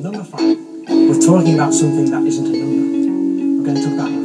number five. We're talking about something that isn't a number. We're going to talk about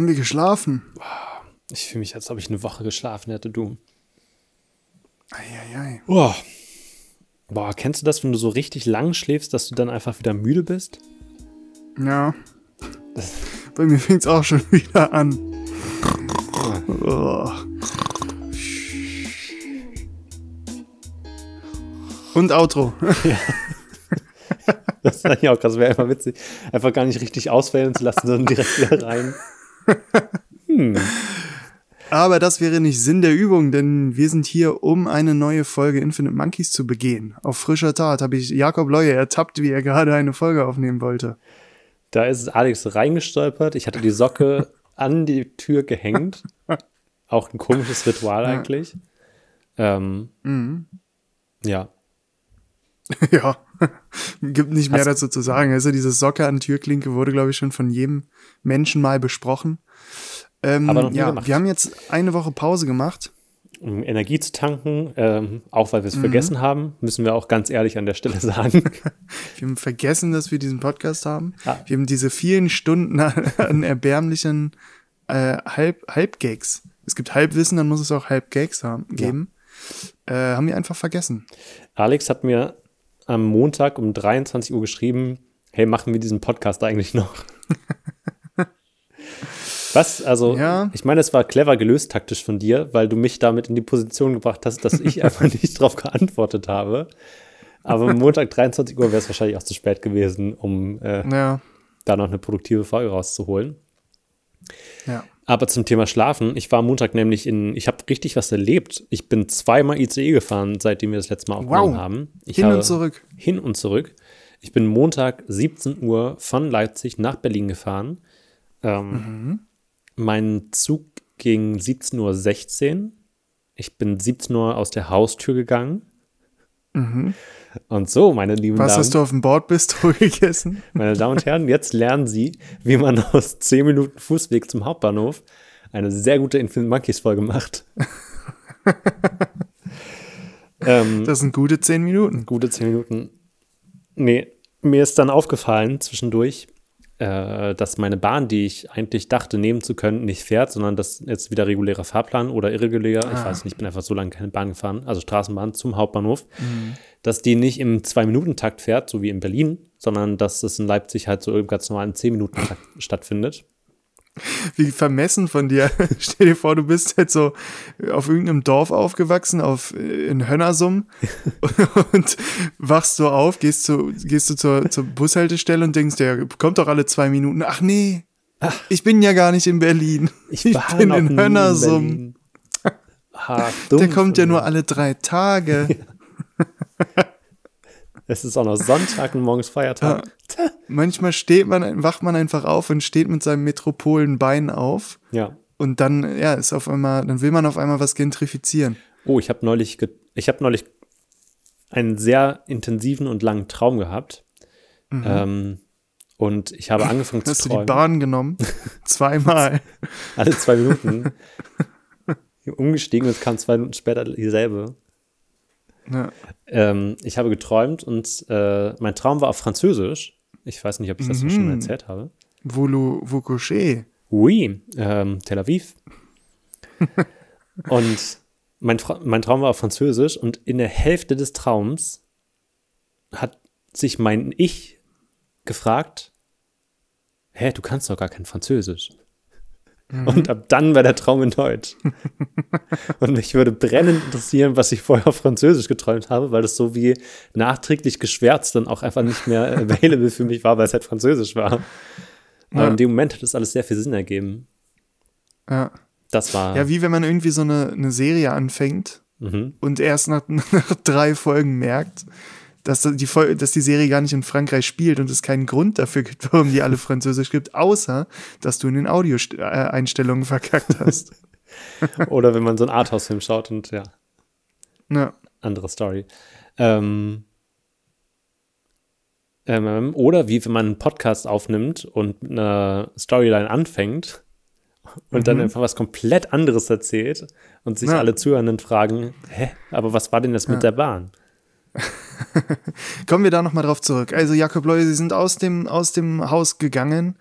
haben wir geschlafen? Ich fühle mich, als ob ich eine Woche geschlafen hätte, du. Eieiei. Oh. Boah, kennst du das, wenn du so richtig lang schläfst, dass du dann einfach wieder müde bist? Ja. Bei mir fängt es auch schon wieder an. Oh. Und Outro. Das ist eigentlich auch krass, wäre einfach witzig, einfach gar nicht richtig auswählen zu lassen, sondern direkt wieder rein. Aber das wäre nicht Sinn der Übung, denn wir sind hier, um eine neue Folge Infinite Monkeys zu begehen. Auf frischer Tat habe ich Jakob Leue ertappt, wie er gerade eine Folge aufnehmen wollte. Da ist Alex reingestolpert. Ich hatte die Socke an die Tür gehängt. Auch ein komisches Ritual eigentlich. Ähm, Ja. ja, gibt nicht mehr Hast- dazu zu sagen. Also diese Socke an Türklinke wurde, glaube ich, schon von jedem Menschen mal besprochen. Ähm, Aber noch nie ja, gemacht. wir haben jetzt eine Woche Pause gemacht. Um Energie zu tanken, ähm, auch weil wir es Mhm. vergessen haben, müssen wir auch ganz ehrlich an der Stelle sagen. Wir haben vergessen, dass wir diesen Podcast haben. Ah. Wir haben diese vielen Stunden an, erbärmlichen äh, Halb, Halbgags. Es gibt Halbwissen, dann muss es auch Halbgags haben, geben. Äh, haben wir einfach vergessen. Alex hat mir am Montag um 23 Uhr geschrieben, hey, machen wir diesen Podcast eigentlich noch? Was? Also, Ja. ich meine, es war clever gelöst taktisch von dir, weil du mich damit in die Position gebracht hast, dass ich einfach nicht darauf geantwortet habe. Aber am Montag 23 Uhr wäre es wahrscheinlich auch zu spät gewesen, um äh, Ja, da noch eine produktive Folge rauszuholen. ja. Aber zum Thema Schlafen, ich war am Montag nämlich in, ich habe richtig was erlebt. Ich bin zweimal ICE gefahren, seitdem wir das letzte Mal aufgenommen Wow. haben. Ich Hin und zurück. Hin und zurück. Ich bin Montag 17 Uhr von Leipzig nach Berlin gefahren. Ähm, Mhm. Mein Zug ging 17.16 Uhr. Ich bin 17 Uhr aus der Haustür gegangen. Und so, meine lieben. Was Damen, hast du auf dem Bordbistro gegessen? meine Damen und Herren, jetzt lernen Sie, wie man aus 10 Minuten Fußweg zum Hauptbahnhof eine sehr gute Infinite Monkeys Folge macht. ähm, Das sind gute zehn Minuten. gute 10 Minuten. Nee, mir ist dann aufgefallen zwischendurch, äh, dass meine Bahn, die ich eigentlich dachte nehmen zu können, nicht fährt, sondern das jetzt wieder regulärer Fahrplan oder irregulär, ich weiß nicht, ich bin einfach so lange keine Bahn gefahren, also Straßenbahn zum Hauptbahnhof, dass die nicht im 2-Minuten-Takt fährt, so wie in Berlin, sondern dass es in Leipzig halt so im ganz normalen 10-Minuten-Takt stattfindet. Wie vermessen von dir. Stell dir vor, du bist jetzt so auf irgendeinem Dorf aufgewachsen, auf, äh, in Hönnersum und wachst so auf, gehst, zu, gehst du zur, zur Bushaltestelle und denkst dir, kommt doch alle zwei Minuten. Ach nee, ich bin ja gar nicht in Berlin. Ich, war bin in Hönnersum. Berlin. Ha, Der kommt ja nur alle drei Tage. Es ist auch noch Sonntag und morgens Feiertag. Manchmal steht man, wacht man einfach auf und steht mit seinem Metropolenbein auf. Ja. Und dann, ja, ist auf einmal, dann will man auf einmal was gentrifizieren. Oh, ich habe neulich, ich habe neulich einen sehr intensiven und langen Traum gehabt. Ähm, und ich habe angefangen zu Mhm. Hast du die träumen. Bahn genommen? Zweimal. Alle zwei Minuten. umgestiegen und es kam zwei Minuten später dieselbe. Ja. Ähm, ich habe geträumt und äh, mein Traum war auf Französisch. Ich weiß nicht, ob ich das Mhm. schon erzählt habe. Voulou, vous couchez? Oui, ähm, Tel Aviv. und mein, mein Traum war auf Französisch und in der Hälfte des Traums hat sich mein Ich gefragt, hä, du kannst doch gar kein Französisch. Und ab dann war der Traum in Deutsch. und mich würde brennend interessieren, was ich vorher auf Französisch geträumt habe, weil das so wie nachträglich geschwärzt dann auch einfach nicht mehr available für mich war, weil es halt Französisch war. Aber Ja. in dem Moment hat das alles sehr viel Sinn ergeben. Ja. Das war. Ja, wie wenn man irgendwie so eine, eine Serie anfängt mhm. und erst nach, nach drei Folgen merkt, dass die, dass die Serie gar nicht in Frankreich spielt und es keinen Grund dafür gibt, warum die alle Französisch gibt, außer dass du in den Audio-Einstellungen verkackt hast. Oder wenn man so einen Arthouse-Film schaut und ja, Ja. andere Story. Ähm, ähm, oder wie wenn man einen Podcast aufnimmt und mit einer Storyline anfängt und dann einfach was komplett anderes erzählt und sich Ja. alle Zuhörenden fragen, hä, aber was war denn das mit der Bahn? Kommen wir da nochmal drauf zurück. Also Jakob Loy, Sie sind aus dem, aus dem Haus gegangen,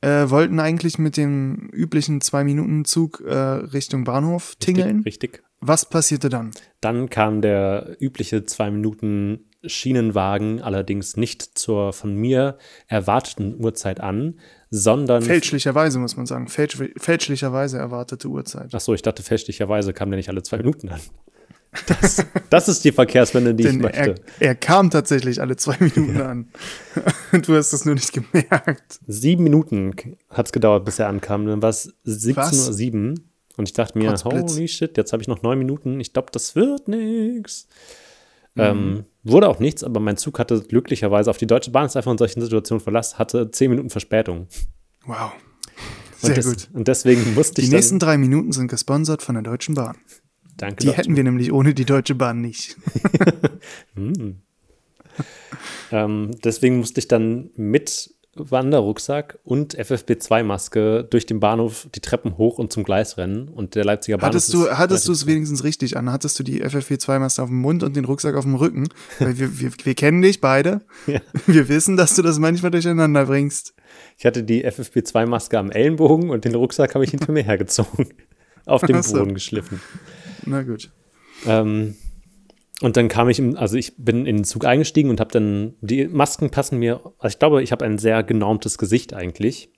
äh, wollten eigentlich mit dem üblichen Zwei-Minuten-Zug äh, Richtung Bahnhof tingeln. Richtig. Was passierte dann? Dann kam der übliche zwei Minuten Schienenwagen allerdings nicht zur von mir erwarteten Uhrzeit an, sondern Fälschlicherweise, muss man sagen. Fälsch, fälschlicherweise erwartete Uhrzeit. Ach so, ich dachte fällschlicherweise kam der nicht alle zwei Minuten an. Das, das ist die Verkehrswende, die ich möchte. er, er kam tatsächlich alle zwei Minuten an. du hast es nur nicht gemerkt. Sieben Minuten hat es gedauert, bis er ankam. Dann war es 17.07 Uhr. Und ich dachte mir, holy shit, jetzt habe ich noch neun Minuten. Ich glaube, das wird nix. Mhm. Ähm, wurde auch nichts, aber mein Zug hatte glücklicherweise auf die Deutsche Bahn ist einfach in solchen Situationen Verlass, hatte zehn Minuten Verspätung. Wow. Und, Sehr des- gut. und deswegen musste Die ich nächsten dann, drei Minuten sind gesponsert von der Deutschen Bahn. Danke Die Deutsche hätten wir nämlich ohne die Deutsche Bahn nicht. Ähm, deswegen musste ich dann mit Wanderrucksack und FFP2-Maske durch den Bahnhof die Treppen hoch und zum Gleis rennen. Und der Leipziger Bahnhof Hattest du, hattest du es wenigstens richtig an? Hattest du die FFP2-Maske auf dem Mund und den Rucksack auf dem Rücken? Weil wir, wir, wir kennen dich beide. Ja. Wir wissen, dass du das manchmal durcheinander bringst. Ich hatte die FFP2-Maske am Ellenbogen und den Rucksack habe ich hinter mir hergezogen. Auf dem. Boden geschliffen. Na gut. Ähm, und dann kam ich, im, also ich bin in den Zug eingestiegen und habe dann, die Masken passen mir, also ich glaube, ich habe ein sehr genormtes Gesicht eigentlich.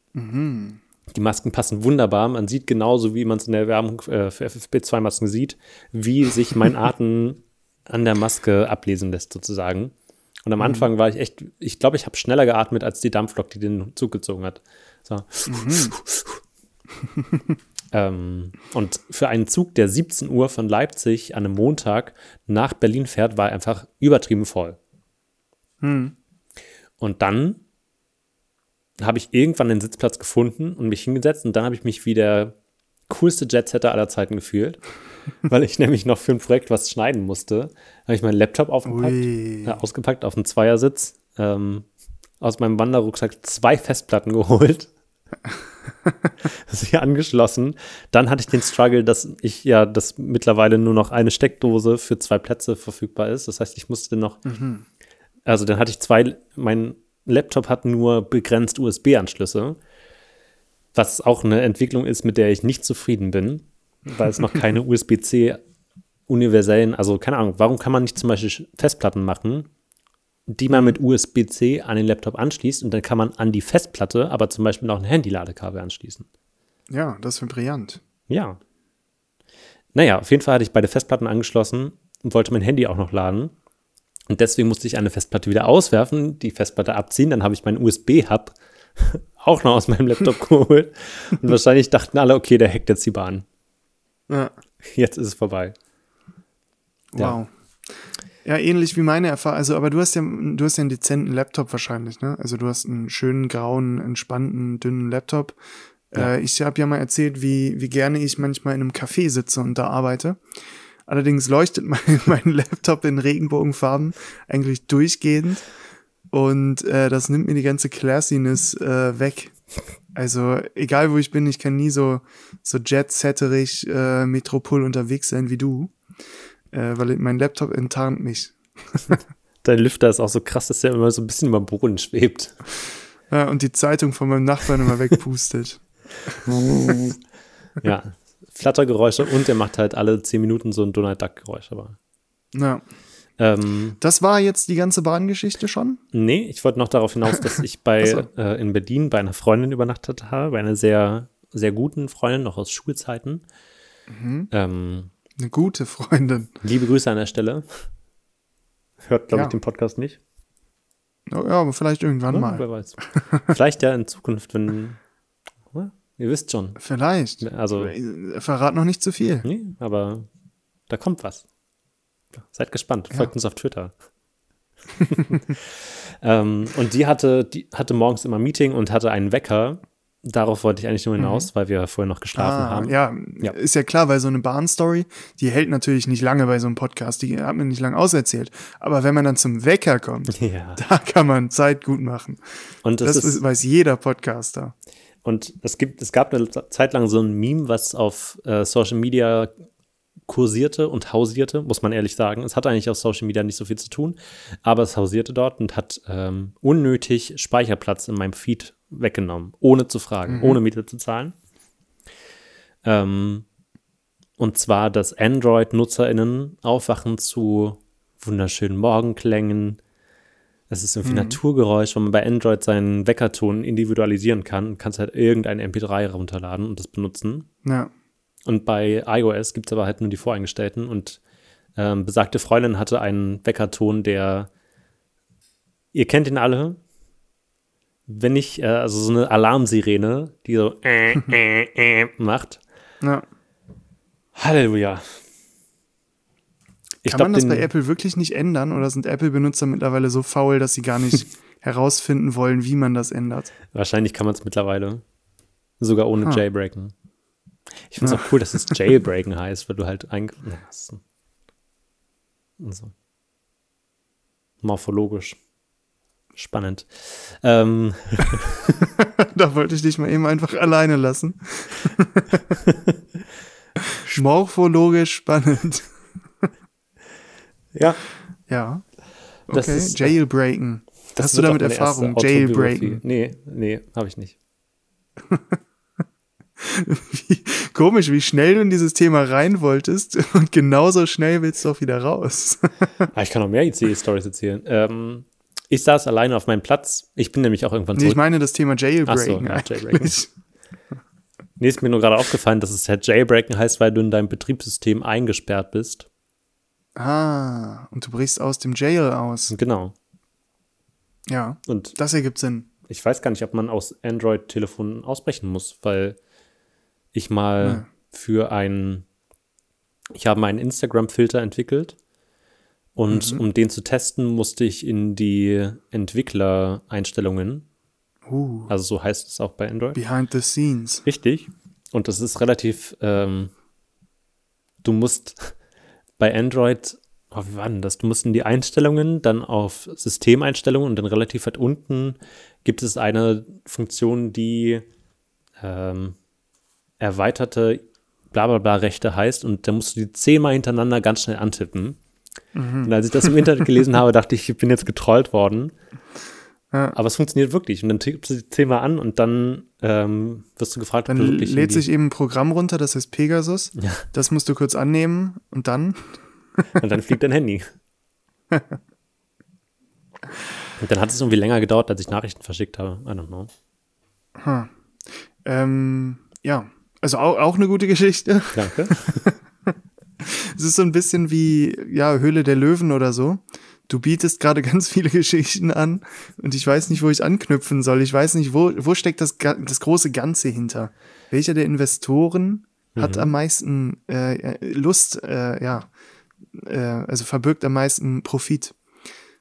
Die Masken passen wunderbar. Man sieht genauso, wie man es in der Werbung äh, für FFP2-Masken sieht, wie sich mein Atem an der Maske ablesen lässt, sozusagen. Und am Anfang war ich echt, ich glaube, ich habe schneller geatmet als die Dampflok, die den Zug gezogen hat. So. ähm, und für einen Zug, der 17 Uhr von Leipzig an einem Montag nach Berlin fährt, war er einfach übertrieben voll. Und dann habe ich irgendwann den Sitzplatz gefunden und mich hingesetzt und dann habe ich mich wie der coolste Jetsetter aller Zeiten gefühlt, weil ich nämlich noch für ein Projekt was schneiden musste. habe ich meinen Laptop aufgepackt, äh, ausgepackt auf einen Zweiersitz, ähm, aus meinem Wanderrucksack zwei Festplatten geholt, sie angeschlossen. Dann hatte ich den Struggle, dass ich ja, dass mittlerweile nur noch eine Steckdose für zwei Plätze verfügbar ist. Das heißt, ich musste noch, also dann hatte ich zwei, mein Laptop hat nur begrenzt USB-Anschlüsse, was auch eine Entwicklung ist, mit der ich nicht zufrieden bin, weil es noch keine USB-C universellen, also keine Ahnung, warum kann man nicht zum Beispiel Festplatten machen, die man mit USB-C an den Laptop anschließt und dann kann man an die Festplatte aber zum Beispiel noch ein Handy-Ladekabel anschließen. Ja, das wäre brillant. Ja. Naja, auf jeden Fall hatte ich beide Festplatten angeschlossen und wollte mein Handy auch noch laden. Und deswegen musste ich eine Festplatte wieder auswerfen, die Festplatte abziehen. Dann habe ich meinen USB-Hub auch noch aus meinem Laptop geholt. Und wahrscheinlich dachten alle, okay, der hackt jetzt die Bahn. Ja. Jetzt ist es vorbei. Wow. Ja, ähnlich wie meine Erfahrung. Also, aber du hast ja, du hast ja einen dezenten Laptop wahrscheinlich, ne? Also du hast einen schönen, grauen, entspannten, dünnen Laptop. Äh, ich habe ja mal erzählt, wie, wie gerne ich manchmal in einem Café sitze und da arbeite. Allerdings leuchtet mein, mein Laptop in Regenbogenfarben eigentlich durchgehend. Und äh, das nimmt mir die ganze Classiness äh, weg. Also, egal wo ich bin, ich kann nie so, so jet-setterig äh, Metropol unterwegs sein wie du äh, weil mein Laptop enttarnt mich. Dein Lüfter ist auch so krass, dass der immer so ein bisschen über dem Boden schwebt. Ja, und die Zeitung von meinem Nachbarn immer wegpustet. Ja, Flattergeräusche und der macht halt alle 10 Minuten so ein Donald Duck-Geräusch. Aber Ja. ähm, Das war jetzt die ganze Bahngeschichte schon? Nee, ich wollte noch darauf hinaus, dass ich bei so. äh, in Berlin bei einer Freundin übernachtet habe, bei einer sehr, sehr guten Freundin, noch aus Schulzeiten. Mhm. Ähm, Eine gute Freundin. liebe Grüße an der Stelle. Hört, glaube Ja. ich, den Podcast nicht. Ja, aber vielleicht irgendwann Ne? mal. Wer weiß. Vielleicht ja in Zukunft, wenn. Ihr wisst schon. Vielleicht. Also, Äh, Verrat noch nicht zu viel. nee, aber da kommt was. Seid gespannt. Folgt uns auf Twitter. ähm, und die hatte, die hatte morgens immer ein Meeting und hatte einen Wecker. Darauf wollte ich eigentlich nur hinaus, weil wir vorher noch geschlafen Ah, haben. ja, Ja. ist ja klar, weil so eine Bahnstory, die hält natürlich nicht lange bei so einem Podcast, die hat man nicht lange auserzählt. Aber wenn man dann zum Wecker kommt, Ja. da kann man Zeit gut machen. Und das, Das, ist, weiß jeder Podcaster. Und es gibt, es gab eine Zeit lang so ein Meme, was auf äh, Social Media kursierte und hausierte, muss man ehrlich sagen. Es hat eigentlich auf Social Media nicht so viel zu tun, aber es hausierte dort und hat ähm, unnötig Speicherplatz in meinem Feed weggenommen, ohne zu fragen, ohne Miete zu zahlen. Ähm, und zwar, dass Android-NutzerInnen aufwachen zu wunderschönen Morgenklängen. Es ist irgendwie Naturgeräusch, wenn man bei Android seinen Weckerton individualisieren kann, kannst halt irgendein MP3 runterladen und das benutzen. Ja. Und bei iOS gibt es aber halt nur die voreingestellten. Und ähm, besagte Freundin hatte einen Weckerton, der, ihr kennt ihn alle, wenn ich, äh, also so eine Alarmsirene, die so äh, äh, äh, macht. ja. Halleluja. Ich Kann glaub, man das bei Apple wirklich nicht ändern oder sind Apple-Benutzer mittlerweile so faul, dass sie gar nicht herausfinden wollen, wie man das ändert? Wahrscheinlich kann man es mittlerweile. Sogar ohne Ah. Jailbreaken. Ich finde es auch cool, dass es Jailbreaken heißt, weil du halt ein. Ja, das ist- also. Morphologisch. Spannend. Ähm, da wollte ich dich mal eben einfach alleine lassen. Morphologisch spannend. ja, Ja. Das Okay, ist- Jailbreaken. das Hast du damit Erfahrung? Jailbreaken. Nee, nee, habe ich nicht. Wie, komisch, wie schnell du in dieses Thema rein wolltest und genauso schnell willst du auch wieder raus. Ah, ich kann noch mehr ICE-Stories erzählen. Ähm, ich saß alleine auf meinem Platz. Ich bin nämlich auch irgendwann nee, zurück. ich meine das Thema Jailbreaken. Ach so, ja, Jailbreaken. eigentlich. Nee, ist mir nur gerade aufgefallen, dass es halt Jailbreaken heißt, weil du in deinem Betriebssystem eingesperrt bist. Ah, und du brichst aus dem Jail aus. Genau. Ja, Und das ergibt Sinn. ich weiß gar nicht, ob man aus Android-Telefonen ausbrechen muss, weil ich mal Ja. für ein, ich habe meinen Instagram-Filter entwickelt und Mhm. um den zu testen, musste ich in die Entwickler-Einstellungen, Uh, also so heißt es auch bei Android. behind the scenes. Richtig. Und das ist relativ, ähm, du musst bei Android, oh, wie war denn das? Du musst in die Einstellungen, dann auf Systemeinstellungen und dann relativ weit unten gibt es eine Funktion, die ähm, erweiterte blablabla Rechte heißt und da musst du die zehnmal hintereinander ganz schnell antippen. Und als ich das im Internet gelesen habe, dachte ich, ich bin jetzt getrollt worden. Ja. Aber es funktioniert wirklich. Und dann tippst du die zehnmal an und dann ähm, wirst du gefragt, Dann ob du wirklich. lädt sich eben ein Programm runter, das heißt Pegasus. Ja. Das musst du kurz annehmen und dann. Und dann fliegt dein Handy. Und dann hat es irgendwie länger gedauert, als ich Nachrichten verschickt habe. I don't know. Ähm, ja, also auch, auch eine gute Geschichte. Danke. Es ist so ein bisschen wie, ja, Höhle der Löwen oder so. Du bietest gerade ganz viele Geschichten an und ich weiß nicht, wo ich anknüpfen soll. Ich weiß nicht, wo, wo steckt das, das große Ganze hinter? Welcher der Investoren hat am meisten äh, äh, Lust, äh, ja, äh, also verbirgt am meisten Profit?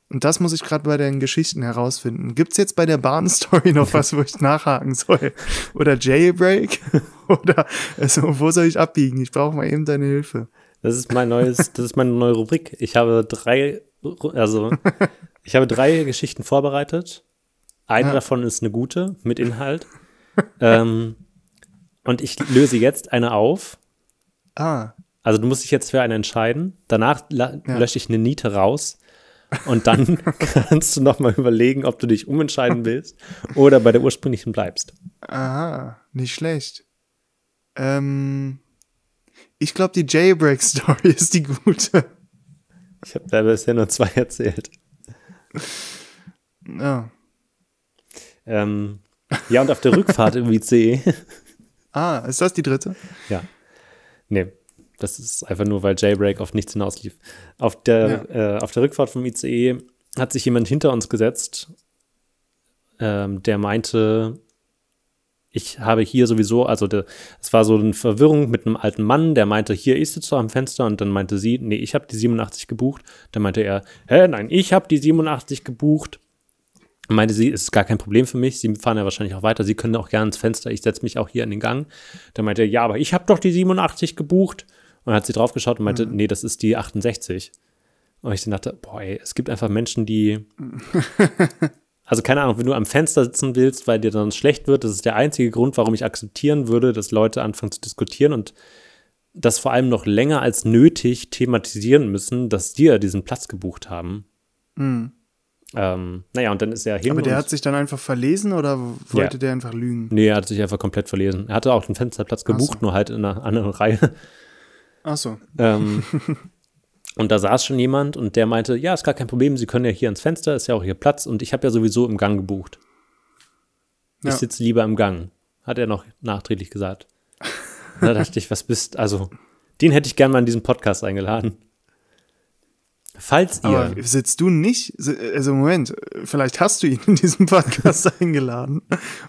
Und das muss ich gerade bei den Geschichten herausfinden. Gibt's jetzt bei der Bahnstory noch was, wo ich nachhaken soll? Oder Jailbreak? Oder also, wo soll ich abbiegen? Ich brauche mal eben deine Hilfe. Das ist mein neues, das ist meine neue Rubrik. Ich habe drei, also ich habe drei Geschichten vorbereitet. Eine Ja. davon ist eine gute mit Inhalt. ähm, und ich löse jetzt eine auf. Ah, Also du musst dich jetzt für eine entscheiden. Danach Ja. lösche ich eine Niete raus. Und dann kannst du noch mal überlegen, ob du dich umentscheiden willst oder bei der ursprünglichen bleibst. aha, nicht schlecht. Ähm, ich glaube, die Jailbreak-Story ist die gute. Ich habe da bisher nur zwei erzählt. Ja. Ähm, ja, und auf der Rückfahrt im ICE. Ah, ist das die dritte? ja. Nee, das ist einfach nur, weil Jailbreak auf nichts hinauslief. Auf der, äh, auf der Rückfahrt vom ICE hat sich jemand hinter uns gesetzt, ähm, der meinte, ich habe hier sowieso, also es war so eine Verwirrung mit einem alten Mann, der meinte, hier ist jetzt so am Fenster und dann meinte sie, nee, ich habe die 87 gebucht. Dann meinte er, hä, nein, ich habe die 87 gebucht. Meinte sie, ist gar kein Problem für mich. Sie fahren ja wahrscheinlich auch weiter. Sie können auch gerne ins Fenster. Ich setze mich auch hier in den Gang. Dann meinte er, ja, aber ich habe doch die 87 gebucht. Und dann hat sie draufgeschaut und meinte, mhm. nee, das ist die 68. Und ich dachte, boah, ey, es gibt einfach Menschen, die. also keine Ahnung, wenn du am Fenster sitzen willst, weil dir dann schlecht wird, das ist der einzige Grund, warum ich akzeptieren würde, dass Leute anfangen zu diskutieren und das vor allem noch länger als nötig thematisieren müssen, dass dir diesen Platz gebucht haben. Mhm. Ähm, naja, und dann ist er hin. Aber der hat sich dann einfach verlesen oder wollte ja. der einfach lügen? Nee, er hat sich einfach komplett verlesen. Er hatte auch den Fensterplatz gebucht, so. nur halt in einer anderen Reihe. Ach so. Ähm, und da saß schon jemand und der meinte, ja, ist gar kein Problem, Sie können ja hier ans Fenster, ist ja auch hier Platz und ich habe ja sowieso im Gang gebucht. Ich ja. sitze lieber im Gang, hat er noch nachträglich gesagt. da dachte ich, was bist, also, den hätte ich gern mal in diesen Podcast eingeladen. Falls ihr. Aber sitzt du nicht, also Moment, vielleicht hast du ihn in diesem Podcast eingeladen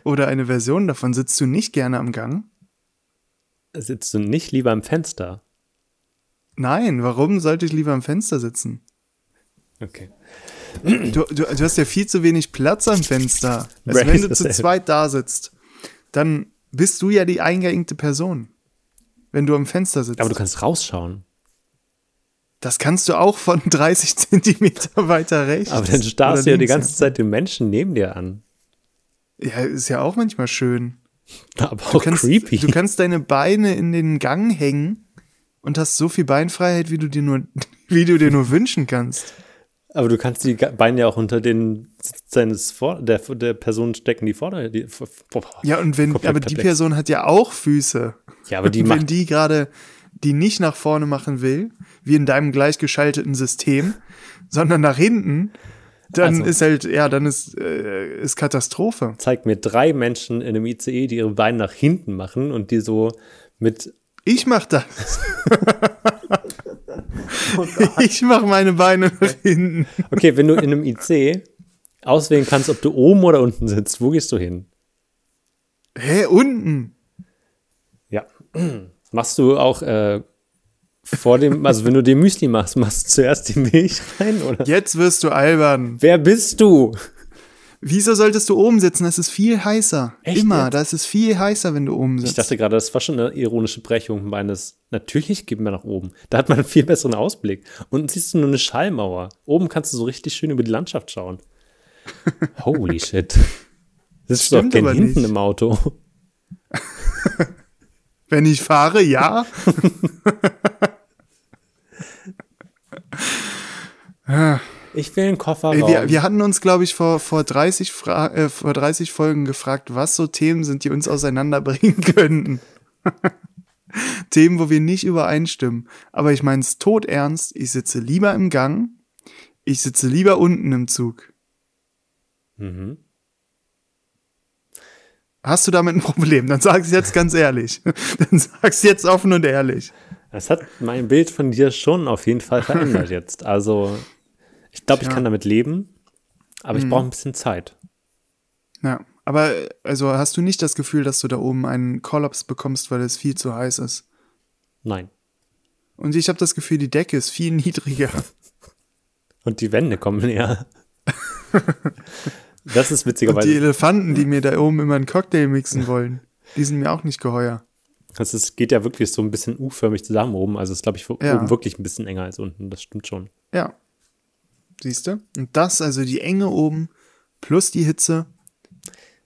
oder eine Version davon, sitzt du nicht gerne am Gang? Sitzt du nicht lieber am Fenster? Nein, warum sollte ich lieber am Fenster sitzen? Okay. Du, du, du hast ja viel zu wenig Platz am Fenster. Also wenn du zu zweit da sitzt, dann bist du ja die eingeengte Person. Wenn du am Fenster sitzt. Aber du kannst rausschauen. Das kannst du auch von 30 Zentimeter weiter rechts. Aber dann starrst du ja die ganze Zeit den Menschen neben dir an. Ja, ist ja auch manchmal schön. Aber auch kannst, creepy. Du kannst deine Beine in den Gang hängen und hast so viel Beinfreiheit, wie du dir nur, wie du dir nur wünschen kannst. Aber du kannst die Beine ja auch unter den seines Vor der, der Person stecken, die vorder. Die, boah, ja, und wenn, aber die Person hat ja auch Füße. Ja, aber die und Wenn die gerade die nicht nach vorne machen will, wie in deinem gleichgeschalteten System, sondern nach hinten, dann also, ist halt, ja, dann ist, äh, ist Katastrophe. Zeig mir drei Menschen in einem ICE, die ihre Beine nach hinten machen und die so mit ich mach das. ich mach meine Beine nach hinten. Okay, wenn du in einem IC auswählen kannst, ob du oben oder unten sitzt, wo gehst du hin? Hä, unten? Ja. Machst du auch äh, vor dem, also wenn du dir Müsli machst, machst du zuerst die Milch rein, oder? Jetzt wirst du albern. Wer bist du? Wieso solltest du oben sitzen? Das ist viel heißer. Echt Immer. Jetzt? Da ist es viel heißer, wenn du oben sitzt. Ich dachte gerade, das war schon eine ironische Brechung meines. Natürlich gehen wir nach oben. Da hat man einen viel besseren Ausblick. Unten siehst du nur eine Schallmauer. Oben kannst du so richtig schön über die Landschaft schauen. Holy shit. Das ist doch kein hinten nicht. im Auto. wenn ich fahre, ja. Ich will einen Kofferraum. Wir, wir hatten uns, glaube ich, vor, vor, 30 Fra äh, vor 30 Folgen gefragt, was so Themen sind, die uns auseinanderbringen könnten. Themen, wo wir nicht übereinstimmen. Aber ich meine es tot ernst. Ich sitze lieber im Gang. Ich sitze lieber unten im Zug. Mhm. Hast du damit ein Problem? Dann sag es jetzt ganz ehrlich. Dann sag es jetzt offen und ehrlich. Das hat mein Bild von dir schon auf jeden Fall verändert jetzt. Also ich glaube, ich kann damit leben, aber ich mhm. brauche ein bisschen Zeit. Ja, aber also hast du nicht das Gefühl, dass du da oben einen Kollaps bekommst, weil es viel zu heiß ist? Nein. Und ich habe das Gefühl, die Decke ist viel niedriger. Und die Wände kommen näher. das ist witzigerweise. Und die Elefanten, die mir da oben immer einen Cocktail mixen wollen, die sind mir auch nicht geheuer. Das ist, geht ja wirklich so ein bisschen U-förmig zusammen oben. Also ist, glaube ich, ja. oben wirklich ein bisschen enger als unten. Das stimmt schon. Ja, Siehst du? Und das, also die Enge oben plus die Hitze,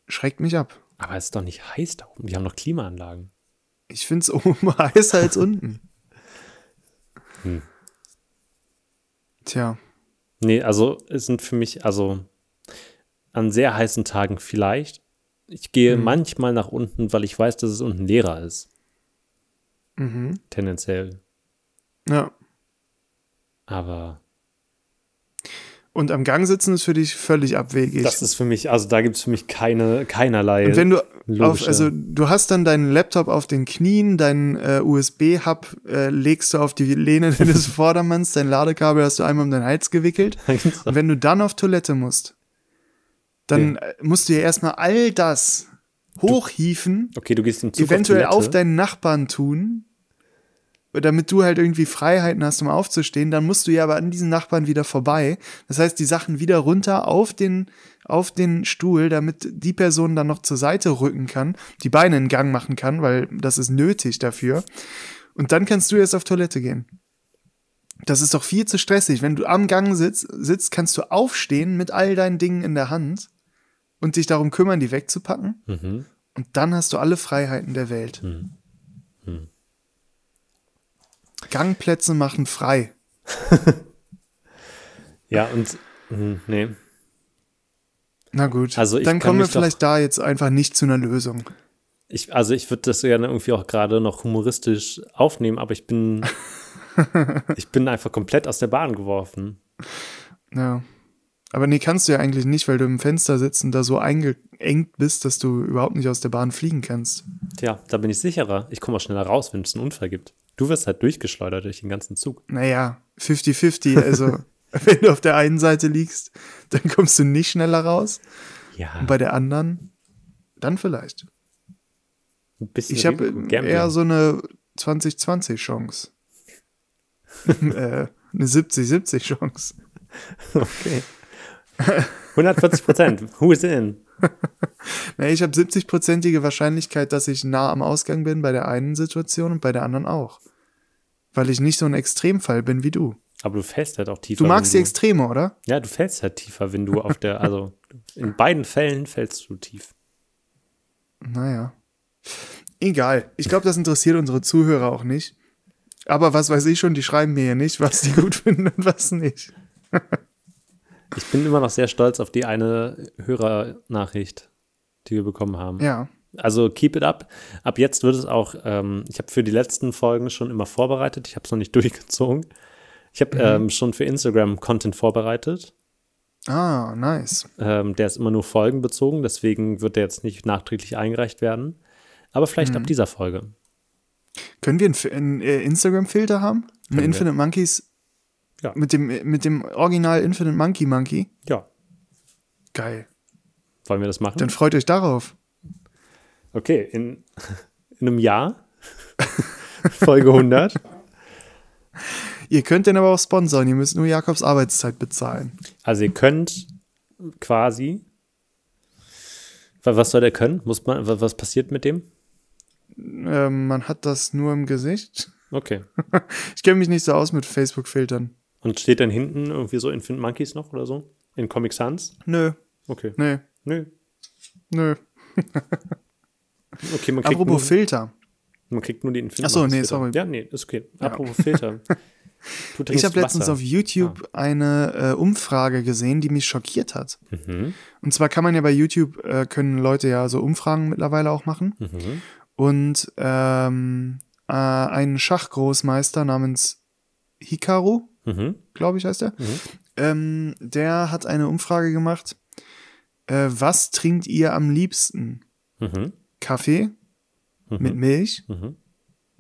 schreckt mich ab. Aber es ist doch nicht heiß da oben. Die haben noch Klimaanlagen. Ich finde es oben heißer als unten. Hm. Tja. Nee, also es sind für mich, also an sehr heißen Tagen vielleicht. Ich gehe mhm. manchmal nach unten, weil ich weiß, dass es unten leerer ist. Mhm. Tendenziell. Ja. Aber und am Gang sitzen ist für dich völlig abwegig. Das ist für mich, also da gibt es für mich keine, keinerlei. Und wenn du auf, also du hast dann deinen Laptop auf den Knien, deinen äh, USB-Hub äh, legst du auf die Lehne des Vordermanns, dein Ladekabel hast du einmal um deinen Hals gewickelt. Und wenn du dann auf Toilette musst, dann okay. musst du ja erstmal all das hochhieven, Okay, du gehst im Zug eventuell auf, auf, deinen Nachbarn tun, damit du halt irgendwie Freiheiten hast, um aufzustehen, dann musst du ja aber an diesen Nachbarn wieder vorbei. Das heißt, die Sachen wieder runter auf den, auf den Stuhl, damit die Person dann noch zur Seite rücken kann, die Beine in Gang machen kann, weil das ist nötig dafür. Und dann kannst du erst auf Toilette gehen. Das ist doch viel zu stressig. Wenn du am Gang sitzt, sitzt, kannst du aufstehen mit all deinen Dingen in der Hand und dich darum kümmern, die wegzupacken. Mhm. Und dann hast du alle Freiheiten der Welt. Gangplätze machen frei. Ja, und hm, nee. Na gut, Also ich dann kommen wir vielleicht da jetzt einfach nicht zu einer Lösung. Ich, also ich würde das gerne irgendwie auch gerade noch humoristisch aufnehmen, aber ich bin, ich bin einfach komplett aus der Bahn geworfen. Ja. Aber nee, kannst du ja eigentlich nicht, weil du im Fenster sitzt und da so eingeengt bist, dass du überhaupt nicht aus der Bahn fliegen kannst. Tja, da bin ich sicherer. Ich komme auch schneller raus, wenn es einen Unfall gibt. Du wirst halt durchgeschleudert durch den ganzen Zug. Naja, 50-50. Also, wenn du auf der einen Seite liegst, dann kommst du nicht schneller raus. Ja, Und bei der anderen, dann vielleicht. ein bisschen Ich habe Gambling. eher so eine 20-20-Chance. äh, eine 70-70-Chance. Okay. 140 Prozent. Who is in? Na, ich habe 70-prozentige Wahrscheinlichkeit, dass ich nah am Ausgang bin bei der einen Situation und bei der anderen auch. Weil ich nicht so ein Extremfall bin wie du. Aber du fällst halt auch tiefer. Du magst die wenn Extreme, oder? Ja, du fällst halt tiefer, wenn du auf der, also in beiden Fällen fällst du tief. Naja. Egal. Ich glaube, das interessiert unsere Zuhörer auch nicht. Aber was weiß ich schon, die schreiben mir ja nicht, was die gut finden und was nicht. Ich bin immer noch sehr stolz auf die eine Hörernachricht, die wir bekommen haben. Ja. Also keep it up. Ab jetzt wird es auch, ähm, ich habe für die letzten Folgen schon immer vorbereitet. Ich habe es noch nicht durchgezogen. Ich habe ähm, schon für Instagram Content vorbereitet. Ah, nice. Ähm, der ist immer nur folgenbezogen, deswegen wird der jetzt nicht nachträglich eingereicht werden. Aber vielleicht ab dieser Folge. Können wir einen, einen äh, Instagram-Filter haben? Ein wir. Infinite Monkeys Ja. mit dem, mit dem Original Infinite Monkey Monkey? Ja. Geil. Wollen wir das machen? Dann freut euch darauf. Okay, in, in einem Jahr. Folge 100. Ihr könnt den aber auch sponsern. Ihr müsst nur Jakobs Arbeitszeit bezahlen. Also ihr könnt quasi. Wa- Was soll der können? Muss man, wa- was passiert mit dem? Ähm, man hat das nur im Gesicht. Okay. Ich kenne mich nicht so aus mit Facebook-Filtern. Und steht dann hinten irgendwie so Infinite Monkeys noch oder so? In Comic Sans? Nö, Okay. nö, Nö. nö. Okay, man kriegt, Apropos nur, Filter. man kriegt nur die Infinite Ach so, Monkeys nee, Filter. sorry. Ja, nee, ist okay. Apropos Filter. Du Ich habe letztens auf YouTube eine äh, Umfrage gesehen, die mich schockiert hat. Mhm. Und zwar kann man ja bei YouTube, äh, können Leute ja so Umfragen mittlerweile auch machen. Mhm. Und ähm, äh, ein Schachgroßmeister namens Hikaru, Mhm. glaube ich heißt er, ähm, der hat eine Umfrage gemacht. Äh, was trinkt ihr am liebsten? Mhm. Kaffee mit Milch, Mhm.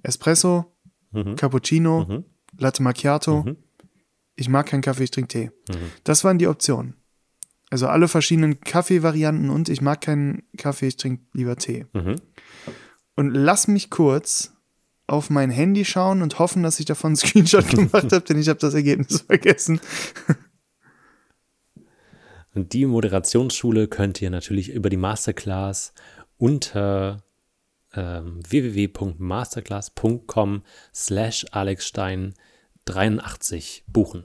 Espresso, Mhm. Cappuccino, Mhm. Latte Macchiato. Mhm. Ich mag keinen Kaffee, ich trinke Tee. Mhm. Das waren die Optionen. Also alle verschiedenen Kaffeevarianten und ich mag keinen Kaffee, ich trinke lieber Tee. Mhm. Und lass mich kurz auf mein Handy schauen und hoffen, dass ich davon einen Screenshot gemacht habe, denn ich habe das Ergebnis vergessen. Und die Moderationsschule könnt ihr natürlich über die Masterclass unter ähm, www.masterclass.com slash alexstein 83 buchen.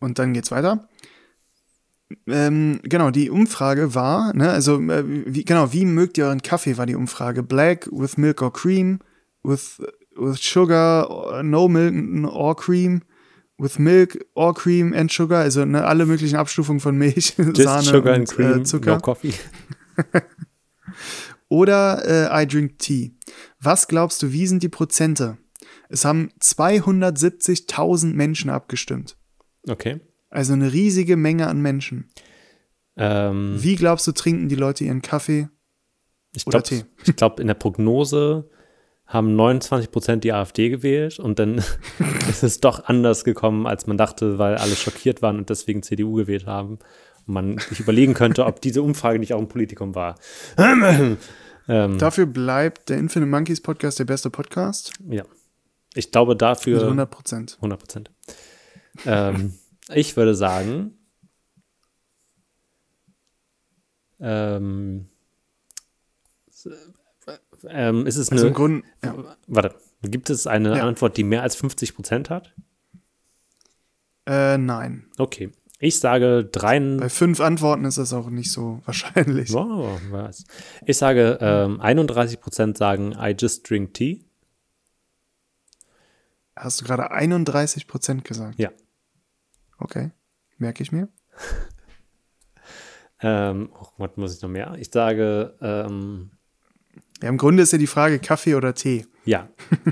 Und dann geht's weiter. Ähm, genau, die Umfrage war, ne, also äh, wie, genau, wie mögt ihr euren Kaffee, war die Umfrage. Black with milk or cream, with, with sugar, no milk or cream, with milk or cream and sugar, also ne, alle möglichen Abstufungen von Milch, Just Sahne sugar und and cream, äh, Zucker. no coffee. Oder äh, I drink tea. Was glaubst du, wie sind die Prozente? Es haben 270.000 Menschen abgestimmt. Okay. Also eine riesige Menge an Menschen. Ähm, Wie glaubst du, trinken die Leute ihren Kaffee? ich oder glaube, Tee? ich glaub, in der Prognose haben 29 Prozent die AfD gewählt und dann ist es doch anders gekommen, als man dachte, weil alle schockiert waren und deswegen CDU gewählt haben. man sich überlegen könnte, ob diese Umfrage nicht auch ein Politikum war. ähm, Dafür bleibt der Infinite Monkeys Podcast der beste Podcast. ja. Ich glaube Mit dafür 100 Prozent. 100 Prozent. ähm, ich würde sagen, ähm, ähm, ist es eine, Also im Grunde, ja. warte, gibt es eine Ja. Antwort, die mehr als 50 Prozent hat? Äh, nein. Okay. Ich sage drei, Bei fünf Antworten ist das auch nicht so wahrscheinlich. wow, was? Ich sage, ähm, 31 Prozent sagen, I just drink tea. Hast du gerade 31 Prozent gesagt? Ja. Okay. Merke ich mir. Ähm, oh, was muss ich noch mehr? Ich sage, ähm, Ja, im Grunde ist ja die Frage Kaffee oder Tee. ja.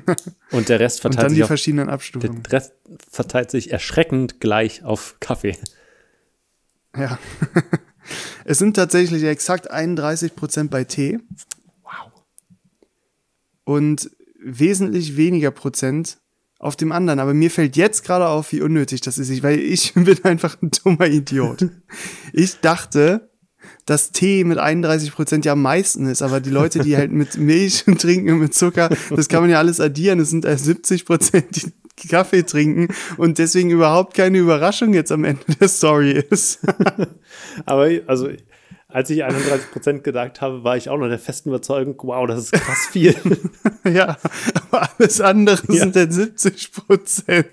Und der Rest Und verteilt dann sich die auf verschiedenen Der Abstufungen. Rest verteilt sich erschreckend gleich auf Kaffee. Ja. es sind tatsächlich exakt 31 Prozent bei Tee Wow. und wesentlich weniger Prozent auf dem anderen. Aber mir fällt jetzt gerade auf, wie unnötig das ist, weil ich bin einfach ein dummer Idiot. Ich dachte, dass Tee mit 31 Prozent ja am meisten ist, aber die Leute, die halt mit Milch trinken und mit Zucker, das kann man ja alles addieren. Es sind erst 70 Prozent, die Kaffee trinken und deswegen überhaupt keine Überraschung jetzt am Ende der Story ist. Aber also, als ich 31% gedacht habe, war ich auch noch der festen Überzeugung, wow, das ist krass viel. ja, aber alles andere Ja. sind dann 70 Prozent.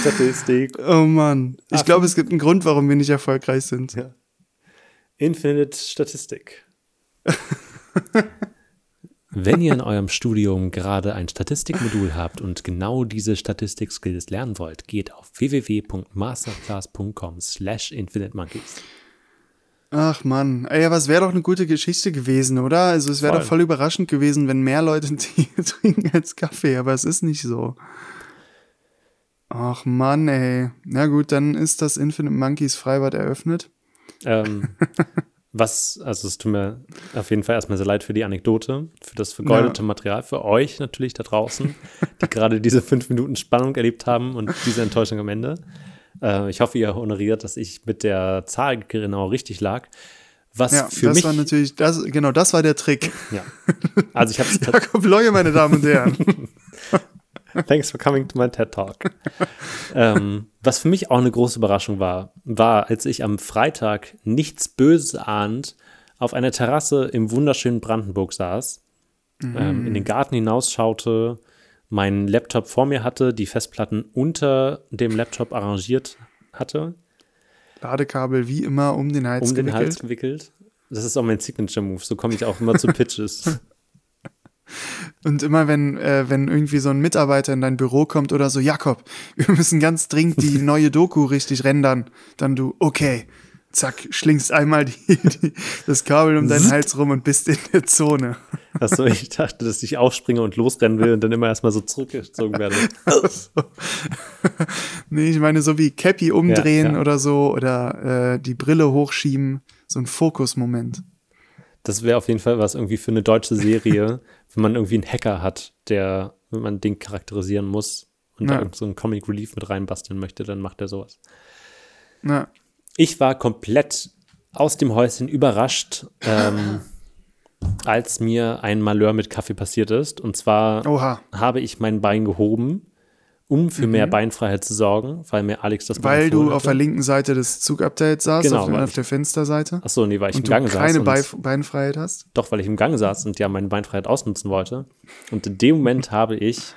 Statistik. Oh Mann. Ich glaube, es gibt einen Grund, warum wir nicht erfolgreich sind. Ja. Infinite Statistik. Wenn ihr in eurem Studium gerade ein Statistikmodul habt und genau diese Statistik-Skills lernen wollt, geht auf www.masterclass.com slash infinitemonkeys. Ach Mann. Ey, aber es wäre doch eine gute Geschichte gewesen, oder? Also es wäre doch voll überraschend gewesen, wenn mehr Leute Tee trinken als Kaffee, aber es ist nicht so. Ach Mann, ey. Na gut, dann ist das Infinite Monkeys Freibad eröffnet. Ähm, was, also es tut mir auf jeden Fall erstmal sehr leid für die Anekdote, für das vergeudete Ja. Material, für euch natürlich da draußen, die gerade diese fünf Minuten Spannung erlebt haben und diese Enttäuschung am Ende. Äh, ich hoffe, ihr honoriert, dass ich mit der Zahl genau richtig lag. Was Ja, für das mich, war natürlich, das, genau, das war der Trick. ja. Also ich habe es Jakob Leue, meine Damen und Herren. Thanks for coming to my TED Talk. ähm, was für mich auch eine große Überraschung war, war, als ich am Freitag nichts Böses ahnt auf einer Terrasse im wunderschönen Brandenburg saß, ähm, in den Garten hinausschaute, meinen Laptop vor mir hatte, die Festplatten unter dem Laptop arrangiert hatte, Ladekabel wie immer um den Hals um den gewickelt. Hals gewickelt. Das ist auch mein Signature-Move, so komme ich auch immer zu Pitches. Und immer wenn, äh, wenn irgendwie so ein Mitarbeiter in dein Büro kommt oder so, Jakob, wir müssen ganz dringend die neue Doku richtig rendern, dann du, okay, zack, schlingst einmal die, die, das Kabel um deinen Hals rum und bist in der Zone. Achso, ich dachte, dass ich aufspringe und losrennen will und dann immer erstmal so zurückgezogen werde. Nee, ich meine so wie Cappy umdrehen Ja, ja. oder so oder äh, die Brille hochschieben, so ein Fokusmoment. Das wäre auf jeden Fall was irgendwie für eine deutsche Serie, wenn man irgendwie einen Hacker hat, der, wenn man den charakterisieren muss und da Ja. irgend so einen Comic Relief mit reinbasteln möchte, dann macht er sowas. Na, Ich war komplett aus dem Häuschen überrascht, ähm, als mir ein Malheur mit Kaffee passiert ist. Und zwar oha, habe ich mein Bein gehoben, um für mehr Beinfreiheit zu sorgen, weil mir Alex das Mhm. weil du auf hatte. der linken Seite des Zugupdates saßt, Genau, auf, auf der Fensterseite. Achso, nee, weil ich im Gange keine saß. Bei Und, Beinfreiheit hast. doch, weil ich im Gange saß und ja meine Beinfreiheit ausnutzen wollte. Und in dem Moment habe ich,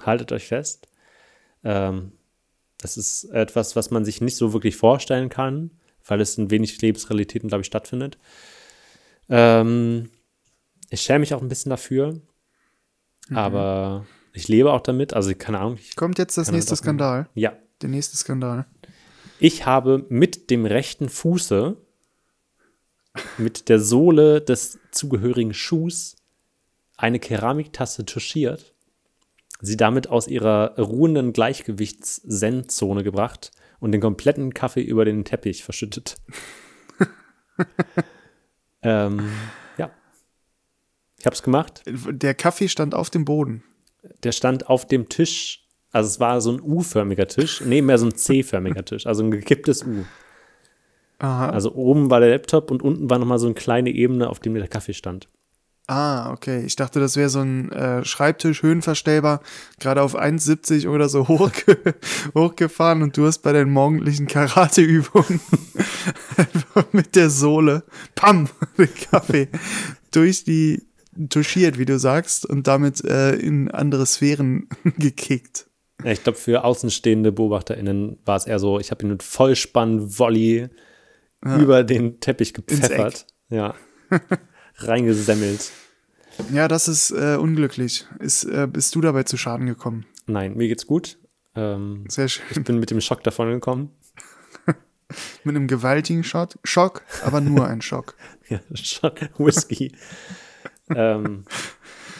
haltet euch fest, ähm, das ist etwas, was man sich nicht so wirklich vorstellen kann, weil es in wenig Lebensrealitäten, glaube ich, stattfindet. Ähm, ich schäme mich auch ein bisschen dafür, Mhm. aber ich lebe auch damit. Also, keine Ahnung. Kommt jetzt das nächste. Skandal. ja, Der nächste Skandal. Ich habe mit dem rechten Fuße, mit der Sohle des zugehörigen Schuhs, eine Keramiktasse touchiert, sie damit aus ihrer ruhenden Gleichgewichts-Zen-Zone gebracht und den kompletten Kaffee über den Teppich verschüttet. ähm, ja. Ich habe es gemacht. Der Kaffee stand auf dem Boden. Der stand auf dem Tisch Also es war so ein U-förmiger Tisch, nee, mehr so ein C-förmiger Tisch, also ein gekipptes U. Aha. Also oben war der Laptop und unten war nochmal so eine kleine Ebene, auf dem der Kaffee stand. Ah, okay. Ich dachte, das wäre so ein äh, Schreibtisch, höhenverstellbar, gerade auf 1,70 oder so hochge hochgefahren und du hast bei deinen morgendlichen Karateübungen einfach mit der Sohle, pam, den Kaffee durch die touchiert, wie du sagst, und damit äh, in andere Sphären gekickt. Ja, ich glaube, für außenstehende BeobachterInnen war es eher so, ich habe ihn mit Vollspann-Volley über den Teppich gepfeffert. Ja. Reingesemmelt. Ja, das ist äh, unglücklich. Ist, äh, bist du dabei zu Schaden gekommen? Nein, mir geht's gut. Ähm, Sehr schön. ich bin mit dem Schock davon gekommen. Mit einem gewaltigen Schock, Schock aber nur ein Schock. Ja, Schock, Whisky. Ähm,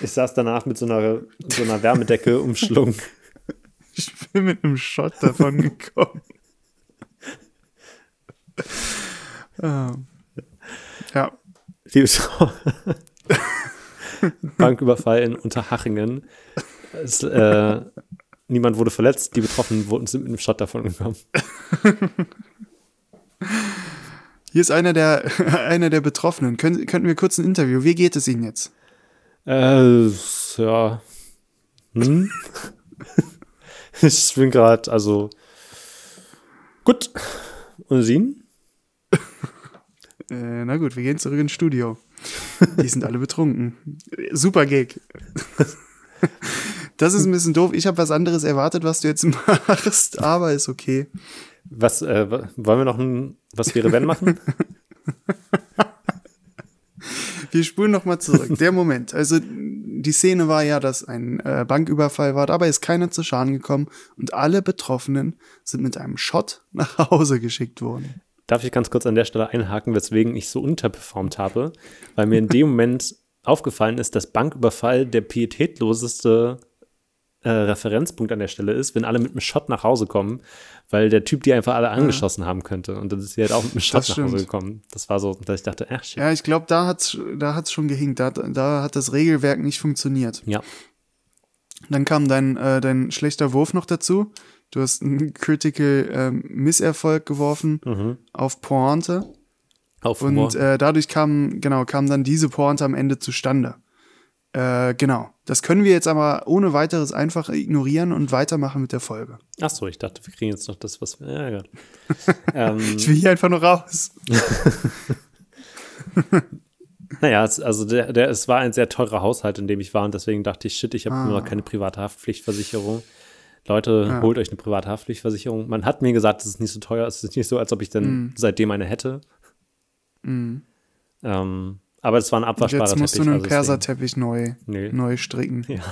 ich saß danach mit so einer, so einer Wärmedecke umschlungen. Ich bin mit einem Shot davon gekommen. Ähm, ja, Liebe Frau. Banküberfall in Unterhachingen. Es, äh, niemand wurde verletzt, die Betroffenen wurden sind mit einem Shot davon gekommen. hier ist einer der, einer der Betroffenen. Können, könnten wir kurz ein Interview? Wie geht es Ihnen jetzt? Äh, ja. Hm? ich bin gerade, also. Gut. Und Sie? Äh, na gut, wir gehen zurück ins Studio. Die sind alle betrunken. Super Gag. Das ist ein bisschen doof. Ich habe was anderes erwartet, was du jetzt machst, aber ist okay. Was, äh, wollen wir noch ein Was wäre wenn machen? Wir spulen noch mal zurück. Der Moment. Also die Szene war ja, dass ein äh, Banküberfall war. Dabei ist keiner zu Schaden gekommen und alle Betroffenen sind mit einem Shot nach Hause geschickt worden. Darf ich ganz kurz an der Stelle einhaken, weswegen ich so unterperformt habe? Weil mir in dem Moment aufgefallen ist, dass Banküberfall der pietätloseste äh, Referenzpunkt an der Stelle ist, wenn alle mit einem Shot nach Hause kommen, weil der Typ die einfach alle angeschossen haben könnte. Und dann ist sie halt auch mit einem Shot Das nach Hause stimmt. gekommen. Das war so, dass ich dachte, ach shit. Ja, ich glaube, da hat's, da hat's schon gehinkt. Da, da hat das Regelwerk nicht funktioniert. Ja. Dann kam dein, äh, dein schlechter Wurf noch dazu. Du hast einen Critical ähm, Misserfolg geworfen Mhm. auf Pointe. Auf Humor. Und äh, dadurch kam, genau, kam dann diese Pointe am Ende zustande. Äh, genau. Das können wir jetzt aber ohne weiteres einfach ignorieren und weitermachen mit der Folge. Ach so, ich dachte, wir kriegen jetzt noch das, was wir. Ja, ja. ähm, Ich will hier einfach nur raus. naja, es, also der, der, es war ein sehr teurer Haushalt, in dem ich war und deswegen dachte ich, shit, ich habe Ah. immer noch keine private Haftpflichtversicherung. Leute, Ja. holt euch eine private Haftpflichtversicherung. Man hat mir gesagt, es ist nicht so teuer, es ist nicht so, als ob ich dann Mhm. seitdem eine hätte. Mhm. Ähm, aber es war ein abwaschbarer jetzt musst Teppich. du einen also Perserteppich neu, Nee. neu stricken. Ja.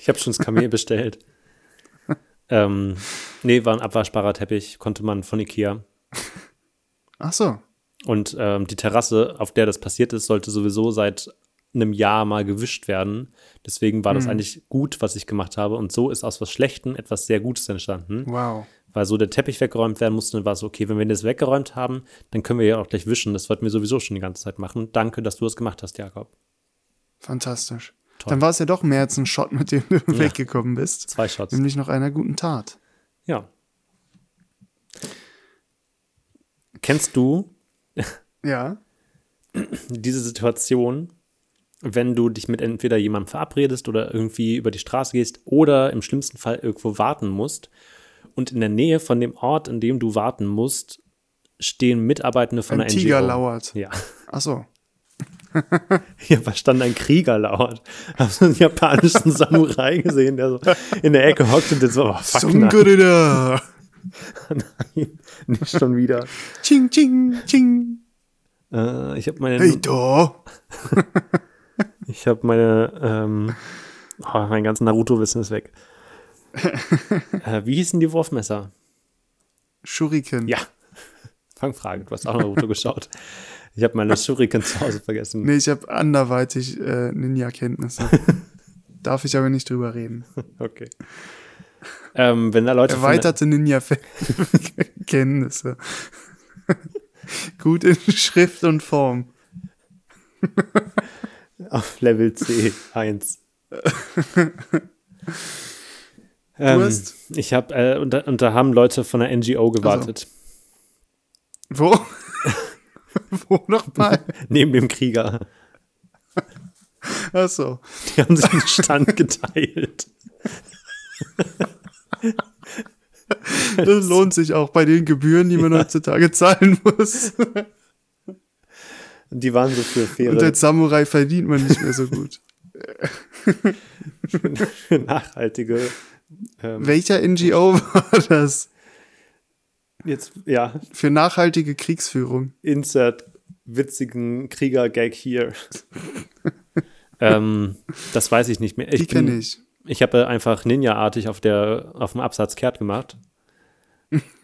Ich habe schon das Kamel bestellt. ähm, nee, war ein abwaschbarer Teppich, konnte man von Ikea. Ach so. Und ähm, die Terrasse, auf der das passiert ist, sollte sowieso seit einem Jahr mal gewischt werden. Deswegen war das eigentlich gut, was ich gemacht habe. Und so ist aus was Schlechtem etwas sehr Gutes entstanden. Wow. Weil so der Teppich weggeräumt werden musste, dann war es okay, wenn wir das weggeräumt haben, dann können wir ja auch gleich wischen. Das wollten wir sowieso schon die ganze Zeit machen. Danke, dass du das gemacht hast, Jakob. Fantastisch. Toll. Dann war es ja doch mehr als ein Shot, mit dem du weggekommen bist. Zwei Shots. Nämlich noch einer guten Tat. Ja. Kennst du Ja. diese Situation, wenn du dich mit entweder jemandem verabredest oder irgendwie über die Straße gehst oder im schlimmsten Fall irgendwo warten musst und in der Nähe von dem Ort, in dem du warten musst, stehen Mitarbeitende von Ein Tiger NGO. lauert. Ja, Ach so. hier stand ein Krieger lauert. Hast du einen japanischen Samurai gesehen, der so in der Ecke hockt und jetzt so, oh, fuck, nein, nein, nicht schon wieder. Ching, ching, ching. Äh, ich habe meine, Hey, da. ich habe meine, ähm, oh, mein ganzes Naruto-Wissen ist weg. Äh, wie hießen die Wurfmesser? Shuriken. Ja. Fangfrage, du hast auch Naruto geschaut. Ich habe meine Shuriken zu Hause vergessen. Nee, ich habe anderweitig äh, Ninja-Kenntnisse. Darf ich aber nicht drüber reden. Okay. Ähm, wenn da Leute Erweiterte Ninja-Kenntnisse. Gut in Schrift und Form. auf Level C1. Ähm, hast? ich habe, äh, und, da, und da haben Leute von der NGO gewartet. Wo? Wo nochmal? Neben dem Krieger. Achso. Die haben sich einen Stand geteilt. Das lohnt sich auch bei den Gebühren, die man heutzutage zahlen muss. Die waren so für Und faire, als Samurai verdient man nicht mehr so gut. nachhaltige. Ähm, Welcher NGO war das? jetzt, ja, Für nachhaltige Kriegsführung. insert witzigen Krieger-Gag hier. ähm, das weiß ich nicht mehr. Ich Die kenne ich. Ich habe einfach Ninja-artig auf, der, auf dem Absatz kehrt gemacht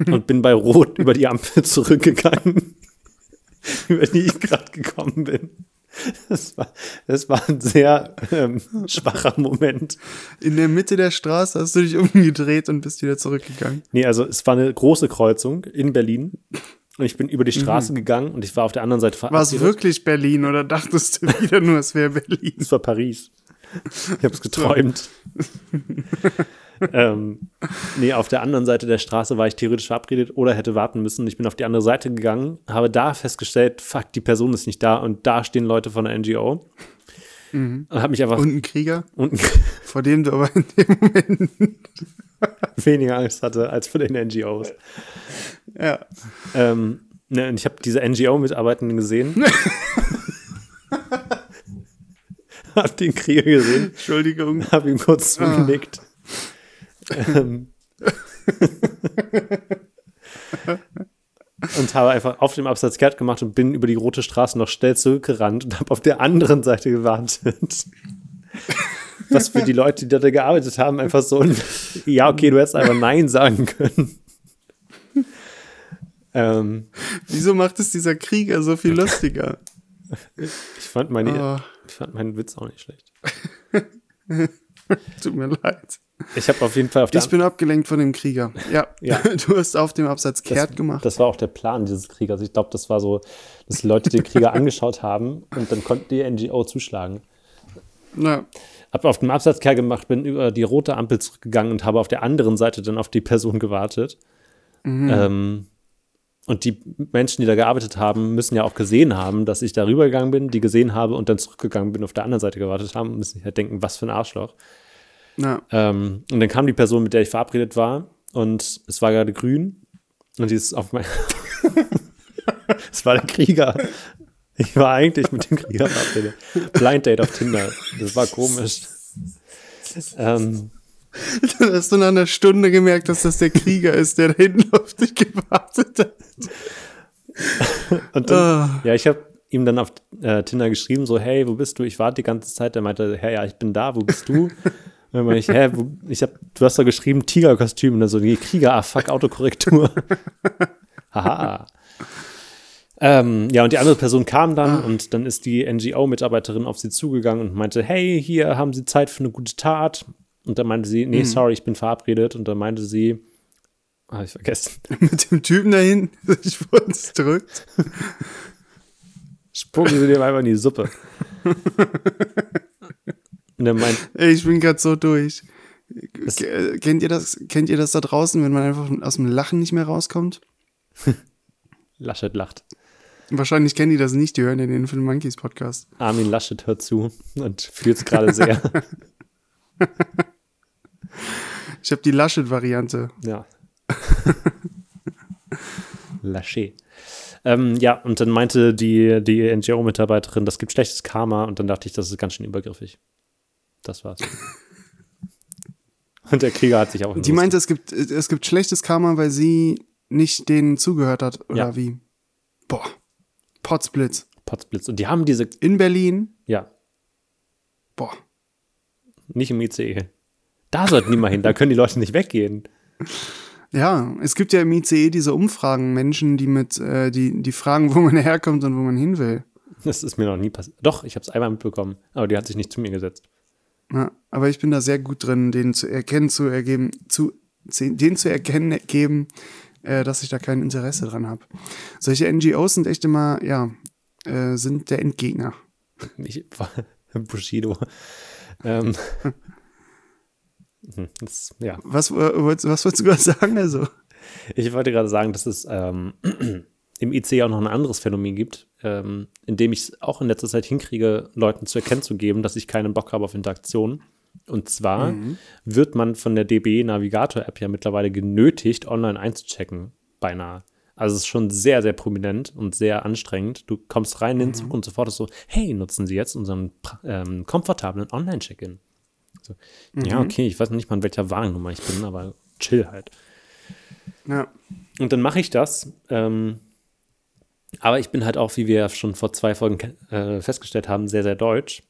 und bin bei Rot über die Ampel zurückgegangen, über die ich gerade gekommen bin. Das war, das war ein sehr ähm, schwacher Moment. In der Mitte der Straße hast du dich umgedreht und bist wieder zurückgegangen. Nee, also es war eine große Kreuzung in Berlin und ich bin über die Straße gegangen und ich war auf der anderen Seite War es wirklich Berlin oder dachtest du wieder nur, es wäre Berlin? Es war Paris. Ich habe es geträumt. ähm, nee, auf der anderen Seite der Straße war ich theoretisch verabredet oder hätte warten müssen. Ich bin auf die andere Seite gegangen, habe da festgestellt, fuck, die Person ist nicht da und da stehen Leute von der NGO. Und habe mich einfach Und ein Krieger, unten vor dem du aber in dem Moment. weniger Angst hatte als vor den NGOs. Ja. Ähm, ne, und ich habe diese NGO-Mitarbeitenden gesehen. hab den Krieger gesehen. Entschuldigung. habe ihm kurz zugenickt. ähm, und habe einfach auf dem Absatz kehrt gemacht und bin über die rote Straße noch schnell zurückgerannt und habe auf der anderen Seite gewartet. Was für die Leute, die da gearbeitet haben, einfach so ein Ja, okay, du hättest einfach Nein sagen können. ähm, Wieso macht es dieser Krieger so viel lustiger? ich, fand meine, Ah, ich fand meinen Witz auch nicht schlecht. tut mir leid. Ich habe auf jeden Fall auf Ich bin abgelenkt von dem Krieger. Ja, Ja. du hast auf dem Absatz kehrt das, gemacht. Das war auch der Plan dieses Kriegers. Ich glaube, das war so, dass die Leute den Krieger angeschaut haben und dann konnten die NGO zuschlagen. Ja. Hab auf dem Absatz kehrt gemacht, bin über die rote Ampel zurückgegangen und habe auf der anderen Seite dann auf die Person gewartet. Ähm, und die Menschen, die da gearbeitet haben, müssen ja auch gesehen haben, dass ich da rübergegangen bin, die gesehen habe und dann zurückgegangen bin, auf der anderen Seite gewartet haben, müssen sich halt denken, was für ein Arschloch. Ja. Ähm, und dann kam die Person, mit der ich verabredet war, und es war gerade grün. Und die ist auf mein. es war der Krieger. Ich war eigentlich mit dem Krieger verabredet. Blind Date auf Tinder. Das war komisch. Ähm, Dann hast du nach einer Stunde gemerkt, dass das der Krieger ist, der da hinten auf dich gewartet hat. und dann, Ah. ja, ich habe ihm dann auf äh, Tinder geschrieben, so, hey, wo bist du? Ich warte die ganze Zeit. Der meinte, hey, ja, ich bin da, wo bist du? Dann meinte ich, hä, ich hab, du hast doch geschrieben, Tigerkostüm. Und dann so, nee, Krieger, ah, fuck, Autokorrektur. Haha. Ähm, ja, und die andere Person kam dann und dann ist die NGO-Mitarbeiterin auf sie zugegangen und meinte, hey, hier haben Sie Zeit für eine gute Tat. Und dann meinte sie, nee, sorry, ich bin verabredet. Und dann meinte sie, ah, ich vergessen, Mit dem Typen da hinten, der sich vor uns drückt. spucken Sie dem einfach in die Suppe. Und er meint, ich bin gerade so durch. K- Kennt ihr das? Kennt ihr das da draußen, wenn man einfach aus dem Lachen nicht mehr rauskommt? Laschet lacht. Wahrscheinlich kennen die das nicht, die hören ja den Film Monkeys Podcast. Armin Laschet hört zu und fühlt es gerade sehr. Ich habe die Laschet-Variante. ja. Laschet. Ähm, ja, und dann meinte die, die NGO-Mitarbeiterin, das gibt schlechtes Karma und dann dachte ich, das ist ganz schön übergriffig. Das war's. und der Krieger hat sich auch Die meinte, es gibt, es gibt schlechtes Karma, weil sie nicht denen zugehört hat, oder Ja. wie? Boah. Potzblitz. Potzblitz. Und die haben diese, In Berlin. ja, Boah. nicht im ICE. Da sollten die mal hin, da können die Leute nicht weggehen. Ja, es gibt ja im ICE diese Umfragen, Menschen, die mit, äh, die, die fragen, wo man herkommt und wo man hin will. Das ist mir noch nie passiert. Doch, ich habe es einmal mitbekommen, aber die hat sich nicht zu mir gesetzt. Ja, aber ich bin da sehr gut drin, denen zu erkennen, zu ergeben, zu, denen zu erkennen geben, äh, dass ich da kein Interesse dran habe. Solche NGOs sind echt immer, ja, äh, sind der Endgegner. Ich, Bushido. ähm, Das, ja. Was, äh, wolltest- was wolltest du gerade sagen? Also, Ich wollte gerade sagen, dass es ähm, im IC auch noch ein anderes Phänomen gibt, ähm, in dem ich es auch in letzter Zeit hinkriege, Leuten zu erkennen zu geben, dass ich keinen Bock habe auf Interaktion. Und zwar wird man von der DB Navigator App ja mittlerweile genötigt, online einzuchecken, beinahe. Also es ist schon sehr, sehr prominent und sehr anstrengend. Du kommst rein in den Zug und sofort ist so, hey, nutzen Sie jetzt unseren ähm, komfortablen Online-Check-In. So, Ja, okay, ich weiß nicht mal, in welcher Warennummer ich bin, aber chill halt. ja. Und dann mache ich das. Ähm, aber ich bin halt auch, wie wir schon vor zwei Folgen äh, festgestellt haben, sehr, sehr deutsch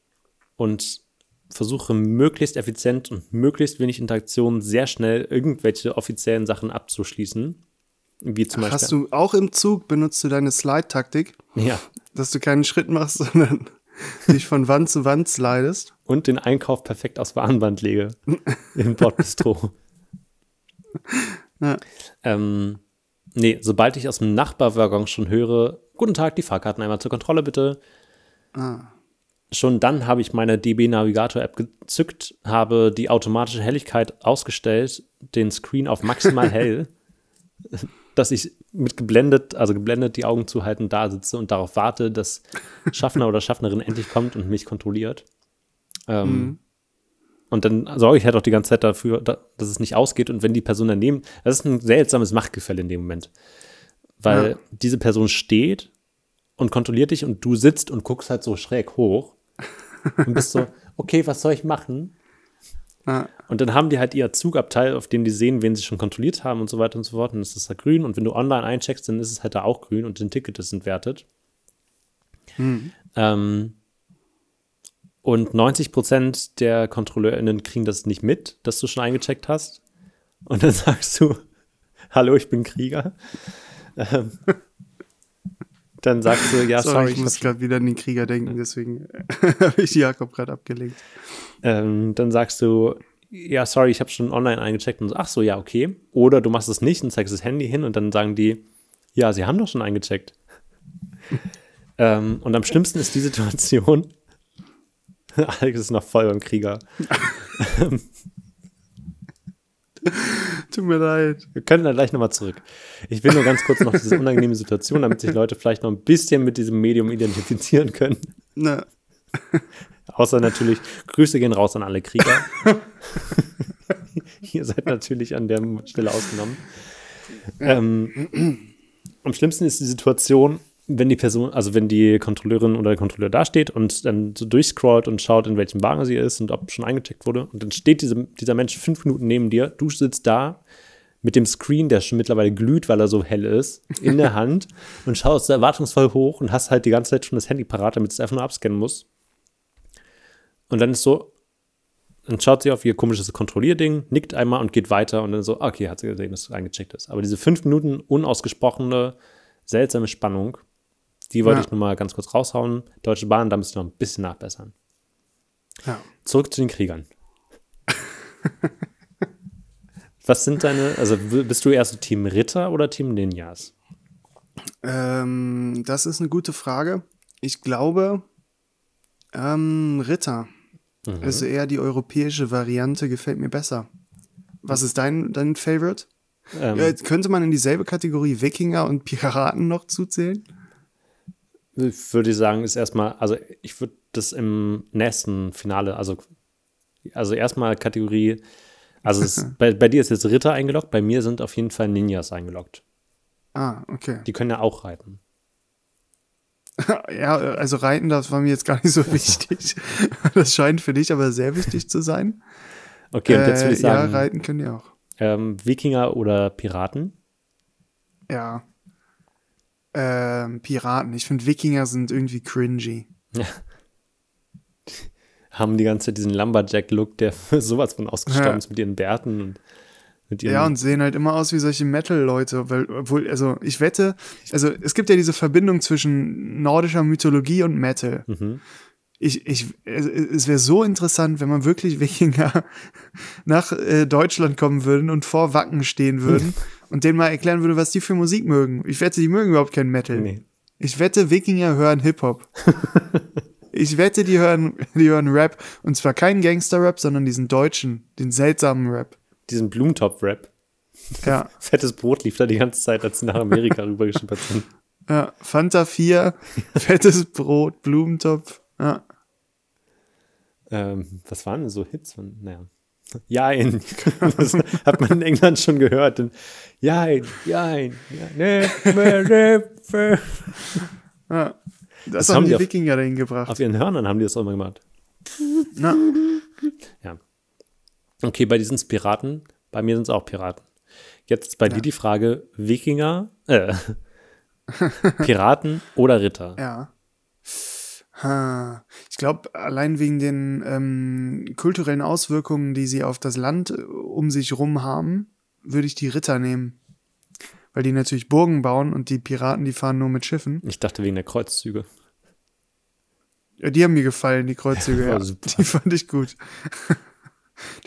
und versuche möglichst effizient und möglichst wenig Interaktion sehr schnell irgendwelche offiziellen Sachen abzuschließen. Wie zum Hast Beispiel. du auch im Zug benutzt du deine Slide-Taktik, Ja. dass du keinen Schritt machst, sondern dich von Wand zu Wand slidest? Und den Einkauf perfekt aufs Warenband lege. Im Bordbistro. Ja. Ähm, nee, sobald ich aus dem Nachbarwaggon schon höre, guten Tag, die Fahrkarten einmal zur Kontrolle bitte. Schon dann habe ich meine DB Navigator App gezückt, habe die automatische Helligkeit ausgestellt, den Screen auf maximal hell, dass ich mit geblendet, also geblendet die Augen zuhalten da sitze und darauf warte, dass Schaffner oder Schaffnerin endlich kommt und mich kontrolliert. Ähm, Und dann sorge ich halt auch die ganze Zeit dafür, da, dass es nicht ausgeht. Und wenn die Person daneben, das ist ein seltsames Machtgefälle in dem Moment. Weil Ja. diese Person steht und kontrolliert dich und du sitzt und guckst halt so schräg hoch und bist so, okay, was soll ich machen? Ja. Und dann haben die halt ihr Zugabteil, auf dem die sehen, wen sie schon kontrolliert haben und so weiter und so fort. Und das ist da grün. Und wenn du online eincheckst, dann ist es halt da auch grün und dein Ticket ist entwertet. Ähm, und 90 Prozent der KontrolleurInnen kriegen das nicht mit, dass du schon eingecheckt hast. Und dann sagst du, hallo, ich bin Krieger. Ähm, dann sagst du, ja, Sorry, sorry, ich ich muss gerade wieder an den Krieger denken, deswegen habe ich Jakob gerade abgelenkt. ähm, dann sagst du, ja, sorry, ich habe schon online eingecheckt und so, ach so, ja, okay. Oder du machst es nicht und zeigst das Handy hin und dann sagen die, ja, sie haben doch schon eingecheckt. ähm, und am schlimmsten ist die Situation, Alex ist noch voll beim Krieger. Tut mir leid. Wir können da gleich nochmal zurück. Ich will nur ganz kurz noch diese unangenehme Situation, damit sich Leute vielleicht noch ein bisschen mit diesem Medium identifizieren können. Na, Außer natürlich, Grüße gehen raus an alle Krieger. Ihr seid natürlich an der Stelle ausgenommen. Ähm, am schlimmsten ist die Situation, wenn die Person, also wenn die Kontrolleurin oder der Kontrolleur dasteht und dann so durchscrollt und schaut, in welchem Wagen sie ist und ob schon eingecheckt wurde. Und dann steht diese, dieser Mensch fünf Minuten neben dir, du sitzt da mit dem Screen, der schon mittlerweile glüht, weil er so hell ist, in der Hand und schaust erwartungsvoll hoch und hast halt die ganze Zeit schon das Handy parat, damit es einfach nur abscannen muss. Und dann ist so, dann schaut sie auf ihr komisches Kontrollierding, nickt einmal und geht weiter und dann so, okay, hat sie gesehen, dass es eingecheckt ist. Aber diese fünf Minuten unausgesprochene, seltsame Spannung, die wollte Ja. ich nur mal ganz kurz raushauen. Deutsche Bahn, da müsst ihr noch ein bisschen nachbessern. ja. Zurück zu den Kriegern. Was sind deine, also bist du eher so Team Ritter oder Team Ninjas? Ähm, das ist eine gute Frage. Ich glaube, ähm, Ritter. Also eher die europäische Variante gefällt mir besser. Was ist dein, dein Favorite? Ähm, Äh, könnte man in dieselbe Kategorie Wikinger und Piraten noch zuzählen? Ich würde sagen, ist erstmal, also ich würde das im nächsten Finale, also, also erstmal Kategorie, also es, bei, bei dir ist jetzt Ritter eingeloggt, bei mir sind auf jeden Fall Ninjas eingeloggt. Ah, okay. Die können ja auch reiten. Ja, also Reiten, das war mir jetzt gar nicht so wichtig. Das scheint für dich aber sehr wichtig zu sein. Okay, und jetzt würde Äh, ich sagen, ja, Reiten können die auch. ähm, Wikinger oder Piraten? Ja. Ähm, Piraten. Ich finde Wikinger sind irgendwie cringy. Haben die ganze Zeit diesen Lumberjack-Look, der sowas von ausgestorben Ja. ist mit ihren Bärten und mit ihren Ja, und sehen halt immer aus wie solche Metal-Leute, weil, obwohl, also ich wette, also es gibt ja diese Verbindung zwischen nordischer Mythologie und Metal. Mhm. Ich, ich, es, es wäre so interessant, wenn man wirklich Wikinger nach äh, Deutschland kommen würden und vor Wacken stehen würden und denen mal erklären würde, was die für Musik mögen. Ich wette, die mögen überhaupt kein Metal. Nee. Ich wette, Wikinger hören Hip-Hop. Ich wette, die hören, die hören Rap. Und zwar keinen Gangster-Rap, sondern diesen deutschen, den seltsamen Rap. Diesen Blumentopf-Rap. Ja, Fettes Brot lief da die ganze Zeit, als sie nach Amerika rübergeschippert sind. ja. Fanta 4, fettes Brot, Blumentopf. Ja. Ähm, was waren denn so Hits von, naja. Jein. Das hat man in England schon gehört. Und Jein, jein, ja, ne. ja. Das, Das haben die, die Wikinger dahin gebracht. Auf ihren Hörnern haben die das auch immer gemacht. Na, Ja. Okay, bei diesen Piraten, bei mir sind es auch Piraten. Jetzt bei dir die Frage, Wikinger, äh, Piraten oder Ritter? ja. Ha. Ich glaube, allein wegen den ähm, kulturellen Auswirkungen, die sie auf das Land äh, um sich rum haben, würde ich die Ritter nehmen. Weil die natürlich Burgen bauen und die Piraten, die fahren nur mit Schiffen. Ich dachte wegen der Kreuzzüge. Ja, die haben mir gefallen, die Kreuzzüge. Ja, Ja, super. Die fand ich gut.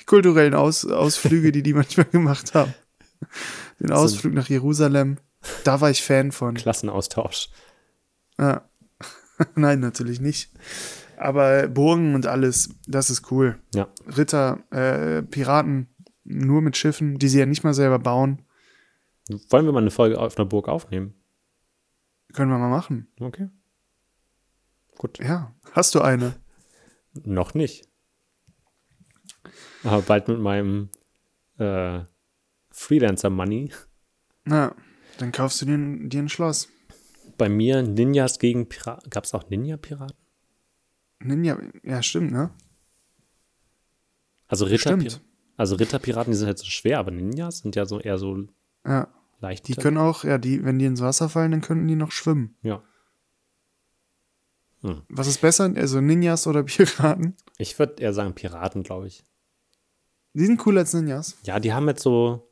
Die kulturellen Aus Ausflüge, die die manchmal gemacht haben. Den Ausflug nach Jerusalem, da war ich Fan von. Klassenaustausch. Ja. Nein, natürlich nicht. Aber Burgen und alles, das ist cool. Ja. Ritter, äh, Piraten, nur mit Schiffen, die sie ja nicht mal selber bauen, Wollen wir mal eine Folge auf einer Burg aufnehmen? können wir mal machen. Okay. Gut. Ja, hast du eine? Noch nicht. Aber bald mit meinem äh, Freelancer-Money. Na, dann kaufst du dir, ein- dir ein Schloss. Bei mir Ninjas gegen Piraten. Gab es auch Ninja-Piraten? Ninja, ja, stimmt, ne? Also Ritter Stimmt. Also Ritterpiraten, die sind halt so schwer, aber Ninjas sind ja so eher so Ja. leicht. Die können auch, ja, die, wenn die ins Wasser fallen, dann könnten die noch schwimmen. ja. Was ist besser? Also Ninjas oder Piraten? Ich würde eher sagen Piraten, glaube ich. Die sind cooler als Ninjas. Ja, die haben jetzt so,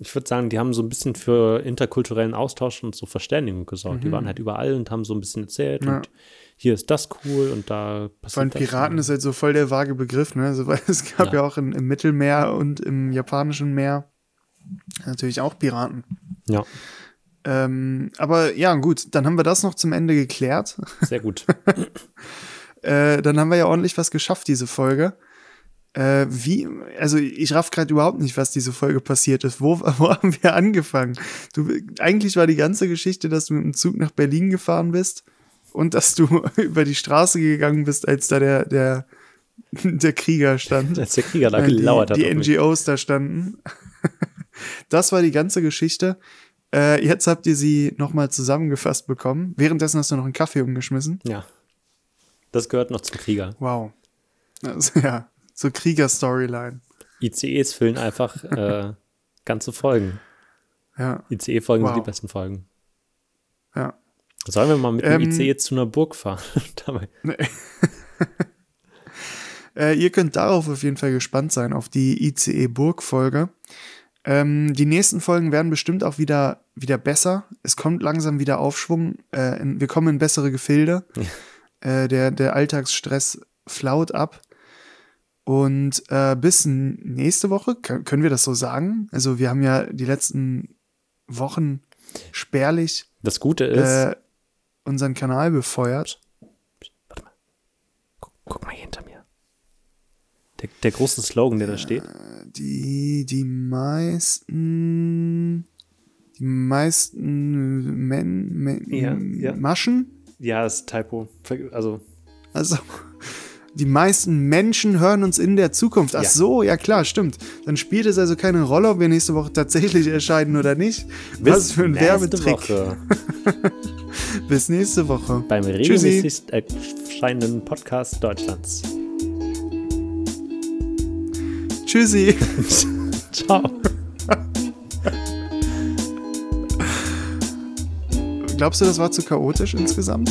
ich würde sagen, die haben so ein bisschen für interkulturellen Austausch und so Verständigung gesorgt. Die waren halt überall und haben so ein bisschen erzählt Mhm. Ja. und hier ist das cool und da passiert Vor allem das. Piraten ist halt so voll der vage Begriff, ne? Also, weil es gab ja, Ja. auch in, im Mittelmeer und im japanischen Meer natürlich auch Piraten. Ja, Ähm, aber ja, gut, dann haben wir das noch zum Ende geklärt. sehr gut. Äh, dann haben wir ja ordentlich was geschafft, diese Folge. Äh, wie, also ich raff gerade überhaupt nicht, was diese Folge passiert ist. Wo, wo haben wir angefangen? Du, eigentlich war die ganze Geschichte, dass du mit dem Zug nach Berlin gefahren bist und dass du über die Straße gegangen bist, als da der, der, der Krieger stand. Als der Krieger da Äh, gelauert die, hat. die mich. NGOs da standen. das war die ganze Geschichte. Äh, jetzt habt ihr sie nochmal zusammengefasst bekommen. Währenddessen hast du noch einen Kaffee umgeschmissen. Ja. Das gehört noch zum Krieger. Wow. Also, ja, so Krieger-Storyline. ICEs füllen einfach äh, ganze Folgen. Ja, ICE-Folgen Wow. sind die besten Folgen. ja. Sollen wir mal mit dem Ähm, ICE zu einer Burg fahren? Dabei. Äh, ihr könnt darauf auf jeden Fall gespannt sein, auf die ICE-Burg-Folge. Ähm, die nächsten Folgen werden bestimmt auch wieder, wieder besser. Es kommt langsam wieder Aufschwung. Äh, in, wir kommen in bessere Gefilde. Äh, der, der Alltagsstress flaut ab. Und äh, bis nächste Woche, können, wir das so sagen? Also wir haben ja die letzten Wochen spärlich Das Gute ist, äh, unseren Kanal befeuert. warte mal. Guck, guck mal hier hinter mir. Der, der große Slogan, der da steht. Die, die meisten, die meisten Men, Men, Ja, ja. Maschen, Ja, das ist Typo. Also, also die meisten Menschen hören uns in der Zukunft. Ach Ja. so, ja klar, stimmt. Dann spielt es also keine Rolle, ob wir nächste Woche tatsächlich erscheinen oder nicht. Was für ein Werbetrick. Bis nächste Woche. beim regelmäßig erscheinenden Podcast Deutschlands. Tschüssi. Ciao. Glaubst du, das war zu chaotisch insgesamt?